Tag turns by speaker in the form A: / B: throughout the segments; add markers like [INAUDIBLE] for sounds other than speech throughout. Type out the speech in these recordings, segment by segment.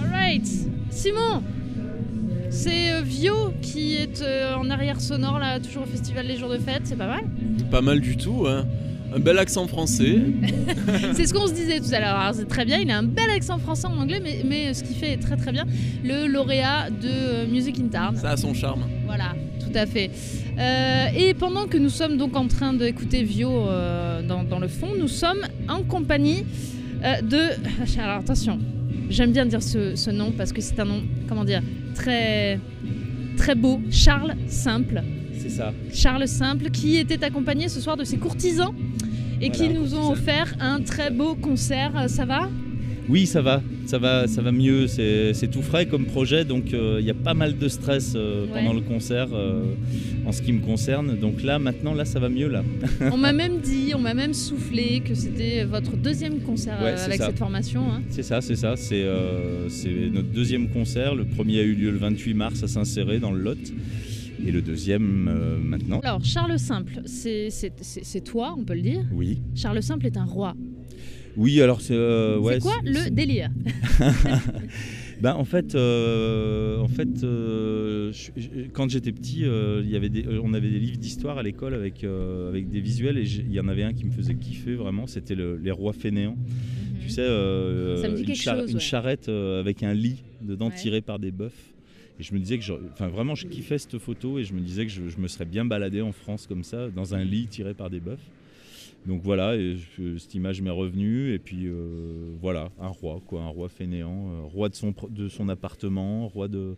A: Alright, Simon c'est euh, Vio qui est euh, en arrière sonore là, toujours au festival Les Jours de Fête, c'est pas mal
B: Pas mal du tout, hein. Un bel accent français. [LAUGHS]
A: c'est ce qu'on se disait tout à l'heure. C'est très bien, il a un bel accent français en anglais, mais, mais ce qui fait est très très bien. Le lauréat de euh, Music in Town.
B: Ça a son charme.
A: Voilà, tout à fait. et pendant que nous sommes donc en train d'écouter Vio dans, dans, le fond, nous sommes en compagnie de. [LAUGHS] Alors attention, j'aime bien dire ce, ce nom parce que c'est un nom, comment dire, très, très beau, Charles Simple.
C: C'est ça.
A: Charles Simple, qui était accompagné ce soir de ses courtisans et qui nous ont offert un très beau concert. Ça va?
C: Oui, ça va, ça va, ça va mieux. C'est tout frais comme projet, donc euh, il y a pas mal de stress euh, pendant le concert euh, en ce qui me concerne. Donc là, maintenant, là, ça va mieux là.
A: on m'a [LAUGHS] même dit, on m'a même soufflé que c'était votre deuxième concert avec cette formation. Hein.
C: C'est ça, c'est ça. C'est notre deuxième concert. Le premier a eu lieu le 28 mars à Saint-Céré dans le Lot et le deuxième maintenant.
A: Alors, Charles Simple, c'est toi, on peut le dire?
C: Oui.
A: Charles Simple est un roi.
C: Oui, alors c'est.
A: Euh, ouais, quoi le délire [LAUGHS]
C: ben, en fait, euh, en fait euh, quand j'étais petit, il y avait on avait des livres d'histoire à l'école avec, avec des visuels et il y en avait un qui me faisait kiffer vraiment, c'était les rois fainéants. Mhm. Tu sais,
A: une,
C: charrette avec un lit dedans tiré par des bœufs. Et je me disais que, enfin vraiment, je kiffais cette photo et je me disais que je, je, me serais bien baladé en France comme ça, dans un lit tiré par des bœufs. Donc voilà, et cette image m'est revenue. Et puis euh, voilà, un roi, quoi, un roi fainéant, euh, roi de son, de son appartement, roi de,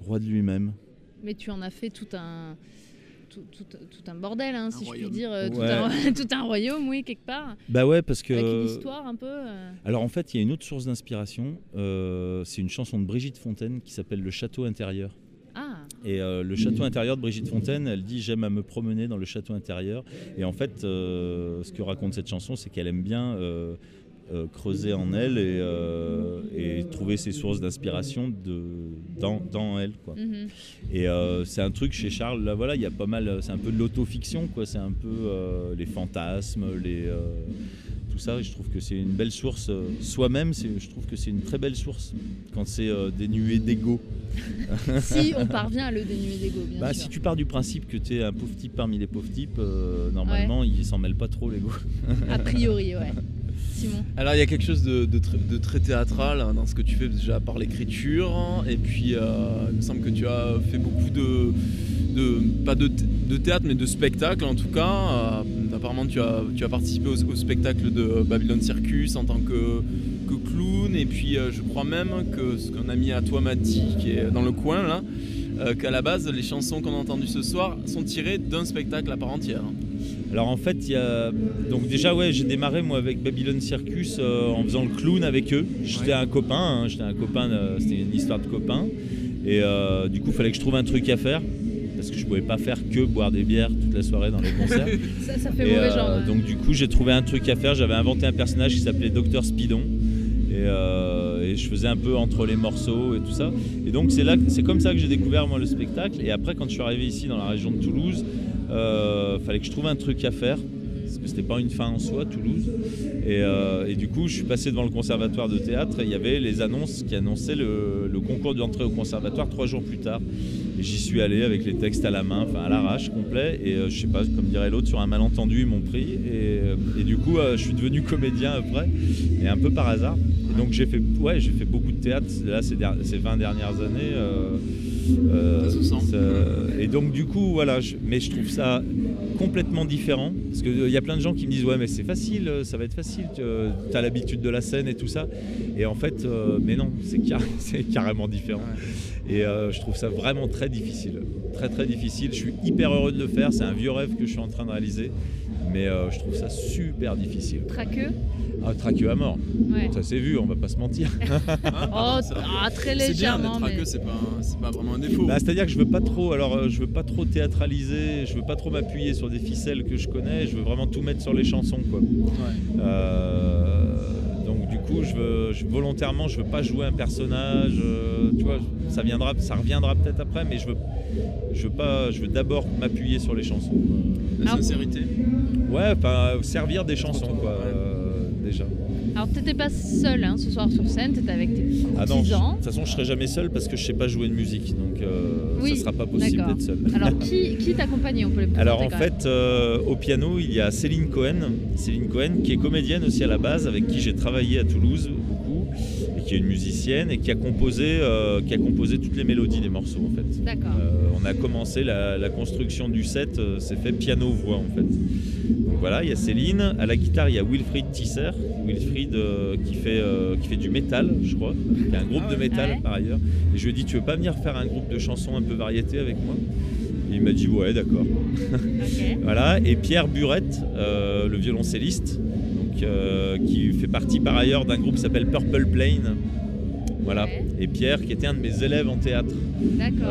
C: roi de lui-même.
A: Mais tu en as fait tout un, tout, un bordel, hein, si je puis dire, euh, [LAUGHS] tout, un, royaume, oui, quelque part.
C: Bah ouais, parce que.
A: Avec une histoire un peu.
C: Alors en fait, il y a une autre source d'inspiration. c'est une chanson de Brigitte Fontaine qui s'appelle Le Château intérieur. Et euh, le château intérieur de Brigitte Fontaine, elle dit j'aime à me promener dans le château intérieur. Et en fait, euh, ce que raconte cette chanson, c'est qu'elle aime bien euh, creuser en elle et, trouver ses sources d'inspiration dans, dans, elle. Quoi. Mhm. Et c'est un truc chez Charles, là voilà, il y a pas mal, c'est un peu de l'autofiction, quoi. C'est un peu les fantasmes, les ça. je trouve que c'est une belle source. Euh, soi-même, je trouve que c'est une très belle source quand c'est euh, dénué d'ego. [LAUGHS]
A: si on parvient à le dénuer d'ego, bien
C: bah, Si tu pars du principe que tu es un pauvre type parmi les pauvres types, euh, normalement, il s'en mêle pas trop l'ego.
A: a priori, ouais. [LAUGHS] Simon.
B: Alors il y a quelque chose de, très théâtral hein, dans ce que tu fais déjà par l'écriture et puis il me semble que tu as fait beaucoup de, pas de, théâtre mais de spectacle en tout cas apparemment, tu as, tu as participé au, spectacle de Babylon Circus en tant que, que clown. Et puis, euh, je crois même que ce qu'un ami à toi m'a dit, qui est dans le coin là, euh, qu'à la base, les chansons qu'on a entendues ce soir sont tirées d'un spectacle à part entière.
C: Alors en fait, il y a... donc déjà ouais, j'ai démarré moi avec Babylon Circus euh, en faisant le clown avec eux. J'étais un copain, hein. j'étais un copain, c'était une histoire de copain. Et du coup, il fallait que je trouve un truc à faire parce que je pouvais pas faire que boire des bières toute la soirée dans les concerts. [LAUGHS]
A: ça, fait mauvais genre. Euh,
C: donc du coup, j'ai trouvé un truc à faire. J'avais inventé un personnage qui s'appelait Docteur Spidon. Euh, et, je faisais un peu entre les morceaux et tout ça. Et donc c'est là, c'est comme ça que j'ai découvert moi le spectacle. Et après, quand je suis arrivé ici dans la région de Toulouse, euh, fallait que je trouve un truc à faire parce que c'était pas une fin en soi, Toulouse. Et, euh, du coup, je suis passé devant le conservatoire de théâtre et il y avait les annonces qui annonçaient le, le concours d'entrée au conservatoire trois jours plus tard. Et j'y suis allé avec les textes à la main, enfin à l'arrache complet. Et euh, je sais pas, comme dirait l'autre, sur un malentendu, ils m'ont pris. Et, euh, du coup, euh, je suis devenu comédien après, et un peu par hasard. donc j'ai fait, ouais, j'ai fait beaucoup de théâtre là ces, ces 20 dernières années.
B: Euh,
C: et donc du coup, voilà, mais je trouve ça complètement différent. Parce qu'il y a plein de gens qui me disent, ouais, mais c'est facile, ça va être facile, tu as l'habitude de la scène et tout ça. Et en fait, mais non, [LAUGHS] [LAUGHS] c'est carrément différent. Et euh, je trouve ça vraiment très difficile. Très très difficile. Je suis hyper heureux de le faire. C'est un vieux rêve que je suis en train de réaliser. Mais euh, je trouve ça super difficile.
A: Traqueux
C: ah, traqueux à mort. Ça s'est vu, on va pas se mentir. [LAUGHS]
A: oh, ah, très légèrement.
B: C'est bien, c'est pas, vraiment un défaut.
C: Bah, c'est-à-dire que je veux pas trop, alors euh, je veux pas trop théâtraliser, je veux pas trop m'appuyer sur des ficelles que je connais, je veux vraiment tout mettre sur les chansons. Quoi. donc du coup, je veux, volontairement, je veux pas jouer un personnage. tu vois, ça viendra, ça reviendra peut-être après, mais je veux, je veux pas, je veux d'abord m'appuyer sur les chansons.
B: La sincérité.
C: Ouais, enfin servir des chansons quoi. déjà.
A: Alors, t'étais pas seul hein, ce soir sur scène, t'étais avec tes
C: Ah non, de
A: courtisans.
C: toute façon, je serai jamais seul parce que je sais pas jouer de musique, donc euh,
A: Oui,
C: ça sera pas possible d'être seul.
A: Alors, [LAUGHS] qui, qui t'accompagnait On peut les
C: Alors en fait, euh, au piano, il y a Céline Cohen, Céline Cohen qui est comédienne aussi à la base, avec qui j'ai travaillé à Toulouse beaucoup, et qui est une musicienne et qui a composé, euh, qui a composé toutes les mélodies des morceaux en fait.
A: D'accord.
C: Euh, on a commencé la, la construction du set, c'est fait piano-voix en fait. Donc voilà, il y a Céline. À la guitare, il y a Wilfried Tisser, Wilfried euh, qui, fait, euh, qui fait du métal, je crois, qui a un groupe
B: Ah
C: de métal
A: Ouais.
C: par ailleurs. Et je lui ai dit, tu veux pas venir faire un groupe de chansons un peu variété avec moi? Et il m'a dit, ouais, d'accord. [LAUGHS] Voilà, et Pierre Burette, euh, le violoncelliste, donc, qui fait partie par ailleurs d'un groupe qui s'appelle Purple Plane. Voilà. Et Pierre, qui était un de mes élèves en théâtre,
A: D'accord.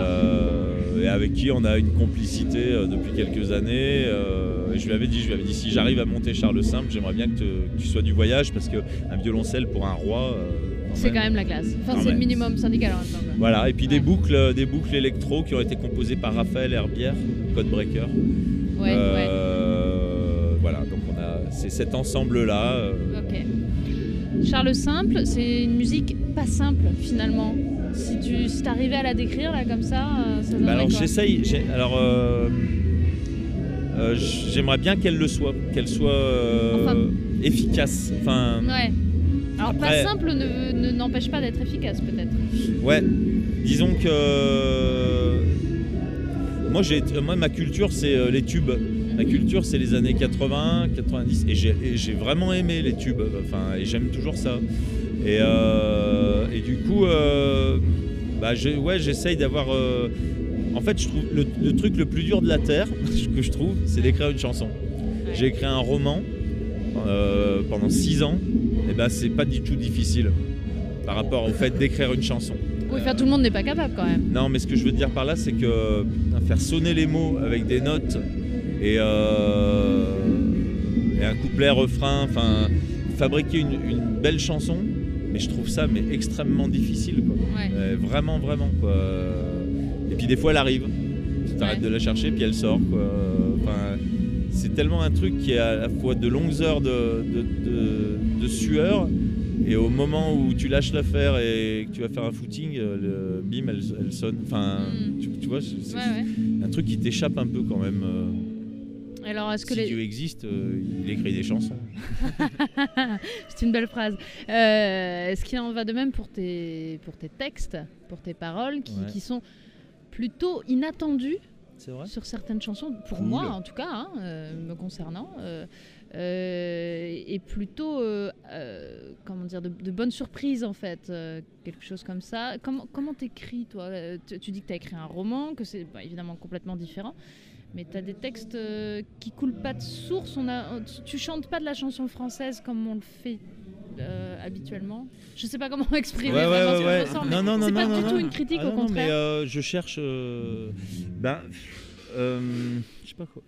C: et avec qui on a une complicité depuis quelques années. Euh, je lui avais dit, je lui avais dit, si j'arrive à monter Charles Simple, j'aimerais bien que, te- que tu sois du voyage, parce qu'un violoncelle pour un roi. euh,
A: C'est quand même la classe. Enfin, c'est le minimum syndical en même temps. quoi.
C: Voilà, et puis des
A: Ouais.
C: boucles, des boucles électro qui ont été composées par Raphaël Herbière, Codebreaker.
A: Ouais, ouais.
C: Euh, Voilà, donc on a c'est cet ensemble-là. euh,
A: Ok. Charles Simple, c'est une musique pas simple finalement. Si tu si t'arrivais à la décrire là comme ça, euh, ça donnerait
C: bah alors j'essaye. Alors euh, euh, j'aimerais bien qu'elle le soit, qu'elle soit euh,
A: Enfin.
C: efficace. Enfin,
A: Ouais. Alors
C: Après-
A: pas simple ne ne- n'empêche pas d'être efficace peut-être.
C: ouais. Disons que moi j'ai, moi ma culture c'est euh, les tubes. Ma culture c'est les années 80, 90 et j'ai, vraiment aimé les tubes. Enfin et j'aime toujours ça. Et, euh, et du coup, euh, bah, ouais, j'essaye d'avoir. Euh, en fait, je trouve le, le truc le plus dur de la terre, [LAUGHS] que je trouve, c'est d'écrire une chanson. J'ai écrit un roman euh, pendant six ans, et ben c'est pas du tout difficile par rapport au fait d'écrire une chanson.
A: Oui, faire tout le monde n'est pas capable quand même.
C: Non, mais ce que je veux dire par là, c'est que putain, faire sonner les mots avec des notes et, euh, et un couplet, refrain, enfin, fabriquer une, une belle chanson, mais je trouve ça mais extrêmement difficile, quoi.
A: Ouais.
C: Euh, vraiment, vraiment, quoi. Puis des fois, elle arrive. Tu t'arrêtes
A: Ouais.
C: de la chercher, puis elle sort, quoi. Enfin, c'est tellement un truc qui est à la fois de longues heures de, de, de- de sueur. Et au moment où tu lâches l'affaire et que tu vas faire un footing, euh, le bim, elle, elle sonne. Enfin,
A: Mm.
C: tu, tu vois, c'est c'est
A: Ouais, ouais.
C: un truc qui t'échappe un peu quand même. euh.
A: Alors est-ce que
C: si
A: les...
C: Dieu existe, euh, il écrit des chansons. [LAUGHS]
A: c'est une belle phrase. Euh, Est-ce qu'il en va de même pour tes, pour tes textes, pour tes paroles, qui,
C: Ouais.
A: qui sont plutôt
C: vrai
A: sur certaines chansons, pour
C: Cool.
A: moi en tout cas, hein, euh, me concernant, euh, euh, et plutôt, euh, euh, comment dire, de, de bonnes surprises en fait, quelque chose comme ça. Comment comment t'écris toi? Tu, tu dis que tu as écrit un roman, que c'est bah, évidemment complètement différent. Mais tu as des textes qui coulent pas de source. On a, tu, tu chantes pas de la chanson française comme on le fait euh, habituellement. Je sais pas comment [LAUGHS] exprimer
C: Ouais,
A: vraiment
C: ouais,
A: ce que je ressens,
C: Non,
A: mais
C: non, non,
A: c'est pas du
C: non,
A: tout
C: non.
A: une critique,
C: Ah
A: au contraire.
C: mais euh, je cherche. euh, ben, je sais pas quoi.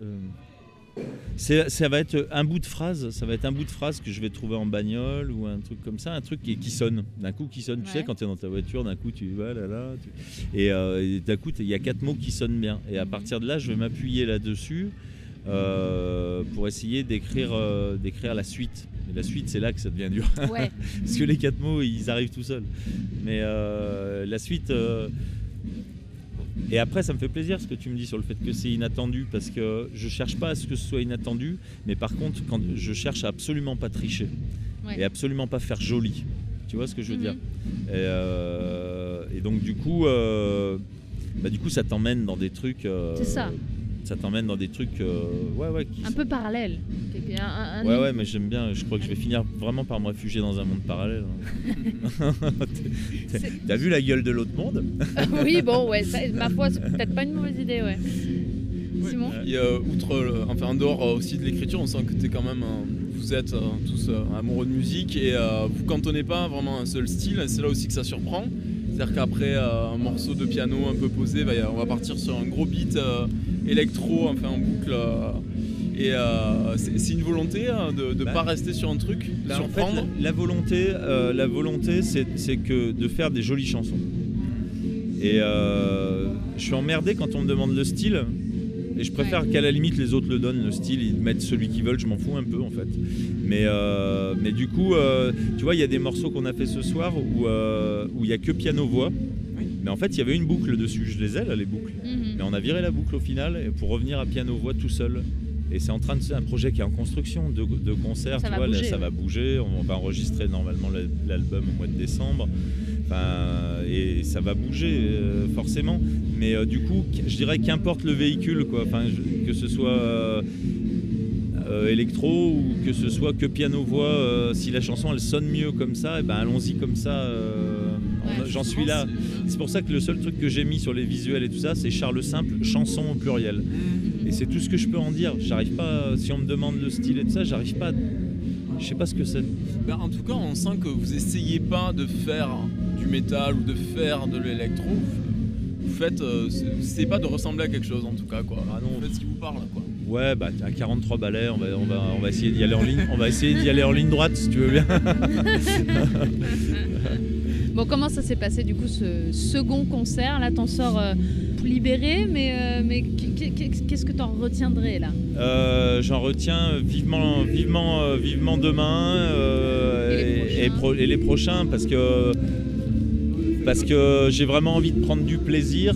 C: c'est- ça va être un bout de phrase, ça va être un bout de phrase que je vais trouver en bagnole ou un truc comme ça, un truc qui, qui sonne, d'un coup qui sonne. Tu
A: Ouais.
C: sais, quand tu es dans ta voiture, d'un coup tu vas là là, tu- et, euh, et d'un coup il y a quatre mots qui sonnent bien. Et à partir de là, je vais m'appuyer là-dessus euh, pour essayer d'écrire euh, d'écrire la suite. Et la suite, c'est là que ça devient dur.
A: Ouais. [LAUGHS]
C: Parce que les quatre mots, ils arrivent tout seuls. Mais euh, la suite. Et après, ça me fait plaisir ce que tu me dis sur le fait que c'est inattendu, parce que je cherche pas à ce que ce soit inattendu, mais par contre, quand je cherche à absolument pas tricher
A: Ouais.
C: et absolument pas faire joli. Tu vois ce que je veux
A: Mhm.
C: dire? Et, et donc du coup, bah, du coup, ça t'emmène dans des trucs.
A: C'est ça.
C: Ça t'emmène dans des trucs, euh, ouais, ouais, qui
A: un
C: sont-
A: peu parallèle. Un- un- un-
C: Ouais, ouais, mais j'aime bien. Je crois que je vais finir vraiment par me réfugier dans un monde parallèle. hein. [LAUGHS] T'as- vu la gueule de l'autre monde? [LAUGHS]
A: Oui, bon, ouais, ça, ma foi, c'est peut-être pas une mauvaise idée, ouais. Simon?
B: Et euh, outre, enfin en dehors euh, aussi de l'écriture, on sent que t'es quand même, euh, vous êtes euh, tous euh, amoureux de musique et euh, vous cantonnez pas vraiment un seul style. C'est là aussi que ça surprend. C'est-à-dire qu'après euh, un morceau de piano un peu posé, bah, on va partir sur un gros beat euh, électro, enfin en boucle. euh, et euh, c'est une volonté euh, de ne
C: Bah,
B: pas rester sur un truc, de
C: Là, en fait,
B: surprendre.
C: la, la volonté, euh, la volonté, c'est c'est que de faire des jolies chansons. Et euh, je suis emmerdé quand on me demande le style. Et je préfère qu'à la limite les autres le donnent, le style, ils mettent celui qu'ils veulent, je m'en fous un peu en fait. Mais, euh, mais du coup, euh, tu vois, il y a des morceaux qu'on a fait ce soir où euh, où il n'y a que piano-voix. Mais en fait, il y avait une boucle dessus, je les ai là, les boucles.
A: Mhm.
C: Mais on a viré la boucle au final pour revenir à piano-voix tout seul. Et c'est en train de c'est un projet qui est en construction de, de concert,
A: Ça
C: tu
A: va
C: vois, là,
A: bouger,
C: ça
A: ouais.
C: va bouger. On va enregistrer normalement l'al- l'album au mois de décembre. Enfin, et ça va bouger euh, forcément. Mais euh, du coup, je dirais qu'importe le véhicule, quoi. Enfin, je- que ce soit euh, électro ou que ce soit que piano-voix, euh, si la chanson elle sonne mieux comme ça, eh ben allons-y comme ça.
A: Ouais,
C: J'en suis là. C'est pour ça que le seul truc que j'ai mis sur les visuels et tout ça, c'est Charles Simple, chanson au pluriel. Et c'est tout ce que je peux en dire. J'arrive pas, si on me demande le style et tout ça, j'arrive pas. Je sais pas ce que c'est.
B: Ben, en tout cas, on sent que vous essayez pas de faire du métal ou de faire de l'électro. Vous faites, euh, c'est- pas de ressembler à quelque chose en tout cas quoi.
C: Ah non.
B: Vous faites ce qui vous parle quoi.
C: Ouais, bah à 43 balais, on va, on va, on va essayer d'y aller en ligne. On va essayer d'y aller en ligne droite si tu veux bien. [LAUGHS]
A: Bon, comment ça s'est passé du coup ce second concert? Là, t'en sors euh, libéré, mais, euh, mais qu- qu- qu'est-ce que t'en retiendrais là?
C: Euh, J'en retiens vivement, vivement, vivement demain euh,
A: Et les prochains?
C: pro- et les prochains parce que parce que j'ai vraiment envie de prendre du plaisir.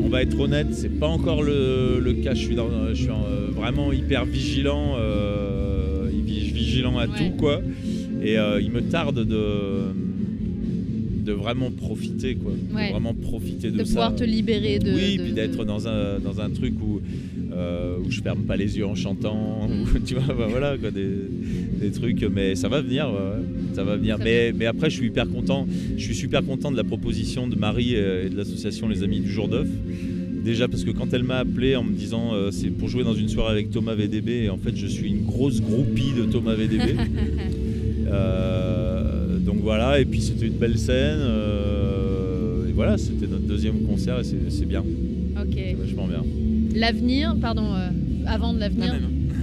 C: On va être honnête, c'est pas encore le, le cas. Je suis, dans, je suis en, vraiment hyper vigilant, euh, vi- vigilant à
A: Ouais.
C: tout quoi. Et euh, il me tarde de de vraiment profiter quoi.
A: Ouais.
C: De vraiment profiter de,
A: De
C: ça.
A: pouvoir te libérer de.
C: Oui,
A: de-
C: puis d'être
A: de-
C: dans un, dans un truc où, euh, où je ferme pas les yeux en chantant, ou, [LAUGHS] tu vois, bah, voilà, quoi, des, des trucs, mais ça va venir, ouais, ça va venir. Mais, mais après, je suis hyper content, je suis super content de la proposition de Marie et de l'association Les Amis du Jour d'œuf. Déjà parce que quand elle m'a appelé en me disant euh, c'est pour jouer dans une soirée avec Thomas VDB, et en fait je suis une grosse groupie de Thomas VDB. [LAUGHS] Euh, donc voilà, et puis c'était une belle scène. euh, et voilà, c'était notre deuxième concert et c'est- bien,
A: Ok.
C: c'est vachement bien.
A: L'avenir, pardon, euh, avant de l'avenir.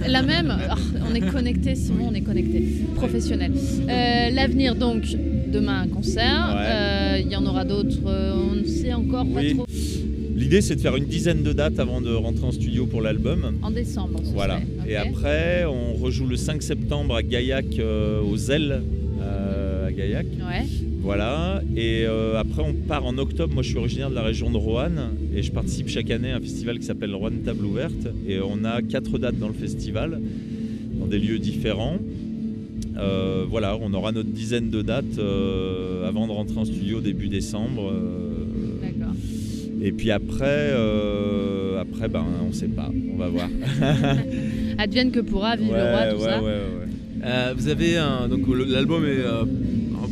A: La même. Ah, on est connecté, Simon, on est connecté. Professionnel. Euh, L'avenir, donc, demain un concert.
C: Ouais.
A: Euh, Il y en aura d'autres, euh, on ne sait encore pas trop.
C: L'idée c'est de faire une dizaine de dates avant de rentrer en studio pour l'album.
A: En décembre, ce
C: Voilà. Et après, on rejoue le 5 septembre à Gaillac, euh, aux ailes à Gaillac.
A: Ouais.
C: Voilà. Et euh, après, on part en octobre. Moi, je suis originaire de la région de Roanne et je participe chaque année à un festival qui s'appelle Roanne Table Ouverte. Et on a quatre dates dans le festival, dans des lieux différents. Euh, voilà, on aura notre dizaine de dates euh, avant de rentrer en studio début décembre. euh,
A: D'accord.
C: et puis après, euh, après, ben, on sait pas. On va voir. [LAUGHS]
A: Advienne que pourra, vive le roi, tout
C: ouais,
A: ça.
C: ouais, ouais, ouais.
B: Euh, vous avez un, donc l'album est euh,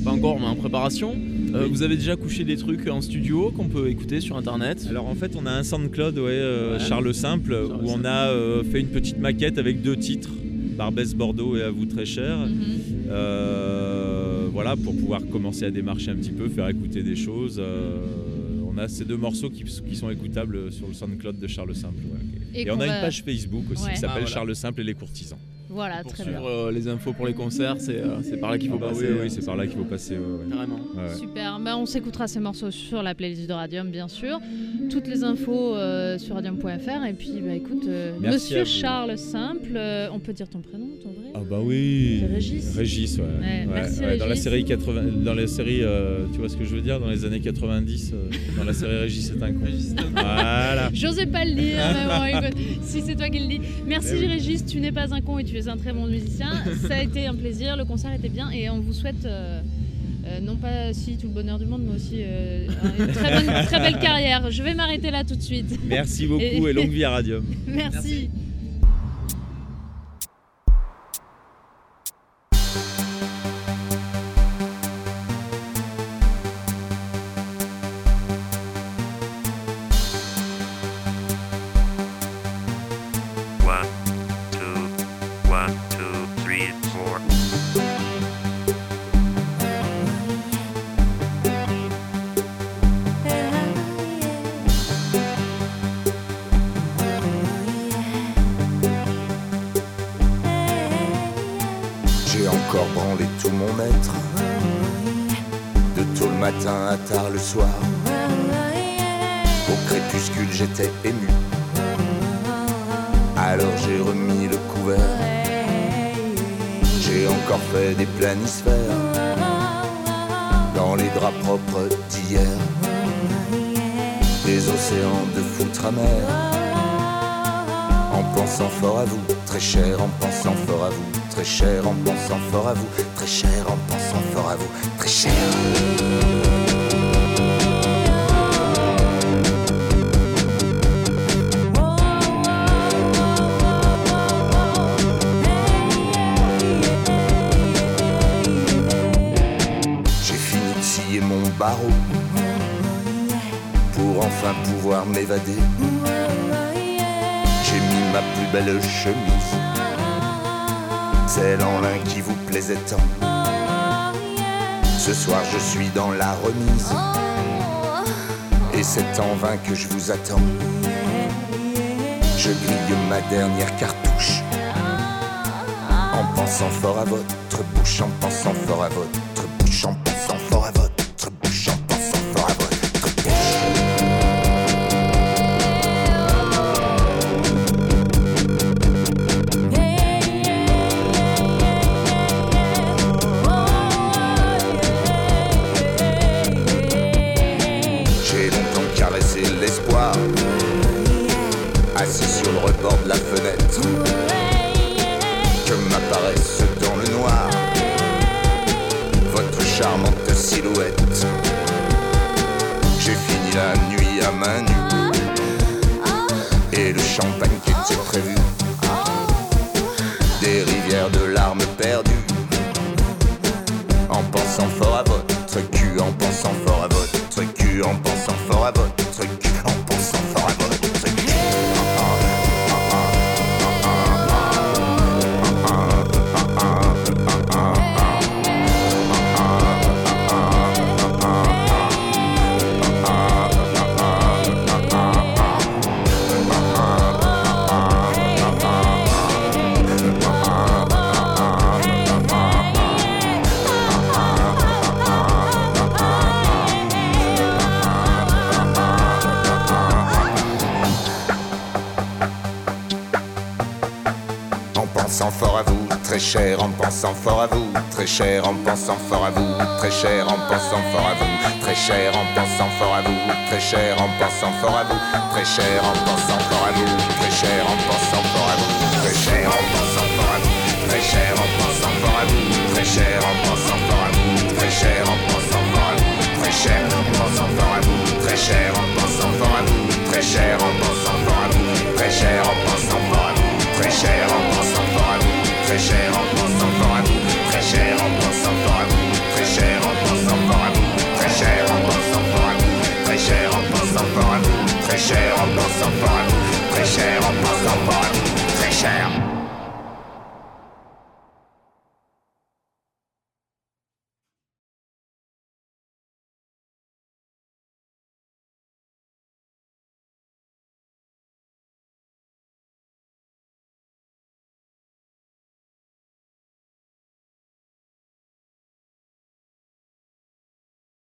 B: pas encore mais en préparation. Euh,
C: Oui.
B: Vous avez déjà couché des trucs en studio qu'on peut écouter sur internet.
C: Alors en fait, on a un SoundCloud, ouais, euh,
B: Ouais.
C: Charles Simple,
B: Charles
C: où on a euh, fait une petite maquette avec deux titres, Barbès Bordeaux et À vous très cher.
A: Mhm.
C: Euh, voilà, pour pouvoir commencer à démarcher un petit peu, faire écouter des choses. Euh, on a ces deux morceaux qui, qui sont écoutables sur le SoundCloud de Charles Simple. ouais.
A: Et
C: Et, on a
A: va-
C: une page Facebook aussi
A: Ouais.
C: qui s'appelle
B: Ah, voilà.
C: Charles Simple et les courtisans.
A: Voilà,
B: pour
A: très bien.
B: euh, les infos pour les concerts, c'est euh, par là qu'il faut
C: Ah bah
B: passer.
C: oui,
B: euh,
C: oui, c'est par là qu'il faut passer. ouais.
B: Carrément.
C: Ouais.
A: Super, bah, on s'écoutera ces morceaux sur la playlist de Radium bien sûr. Toutes les infos euh, sur radium.fr et puis bah écoute, euh, Monsieur. Charles Simple, euh, on peut dire ton prénom,
C: Ah bah oui.
A: Régis.
C: Régis, ouais.
A: Ouais, merci,
C: Dans la série 80, dans la série, euh, tu vois ce que je veux dire, dans les années 90, euh, dans la série Régis c'est un con. Voilà.
A: J'osais pas le dire, [LAUGHS] mais bon, écoute, si c'est toi qui le dis. Merci
C: Eh oui.
A: Régis, tu n'es pas un con et tu es un très bon musicien. Ça a été un plaisir, le concert était bien et on vous souhaite euh, euh, non pas si tout le bonheur du monde, mais aussi euh, une très, bonne- très belle carrière. Je vais m'arrêter là tout de suite.
C: Merci beaucoup
A: Et-
C: et longue vie à Radium. [LAUGHS]
A: Merci.
D: Encore branlé tout mon être, de tôt le matin à tard le soir. Au crépuscule, j'étais ému. Alors j'ai remis le couvert. J'ai encore fait des planisphères dans les draps propres d'hier. Des océans de foutre amers. En pensant fort à vous, très cher, en pensant fort à vous, très cher, en pensant fort à vous, très cher, en pensant fort à vous, très cher. J'ai fini de scier mon barreau pour enfin pouvoir m'évader. J'ai mis ma plus belle chemise, celle en lin qui vous plaisait tant. Ce soir je suis dans la remise, et c'est en vain que je vous attends. Je grille ma dernière cartouche, en pensant fort à votre bouche, en pensant fort à votre pensant fort à vous, très cher, en pensant fort à vous, très cher, en pensant fort à vous, très cher, en pensant fort à vous, très cher, en pensant fort à vous, très cher, en pensant fort à vous, très cher, en pensant fort à vous, très cher, en pensant fort à vous, très cher, en pensant fort à vous, très cher, en pensant fort à vous, très cher, en pensant fort à vous, très cher, en pensant fort à vous, très cher, en pensant fort à vous, très cher, en pensant fort à vous, très cher, en pensant fort à vous, très cher, en pensant fort à vous, très cher, en Très cher, on pense encore à vous. Très cher, on pense encore à vous. Très cher, on pense encore à vous. Très cher, on pense encore à vous. Très cher, on pense encore à vous. Très cher, on pense encore à vous. Très cher, on pense encore à vous. Très cher.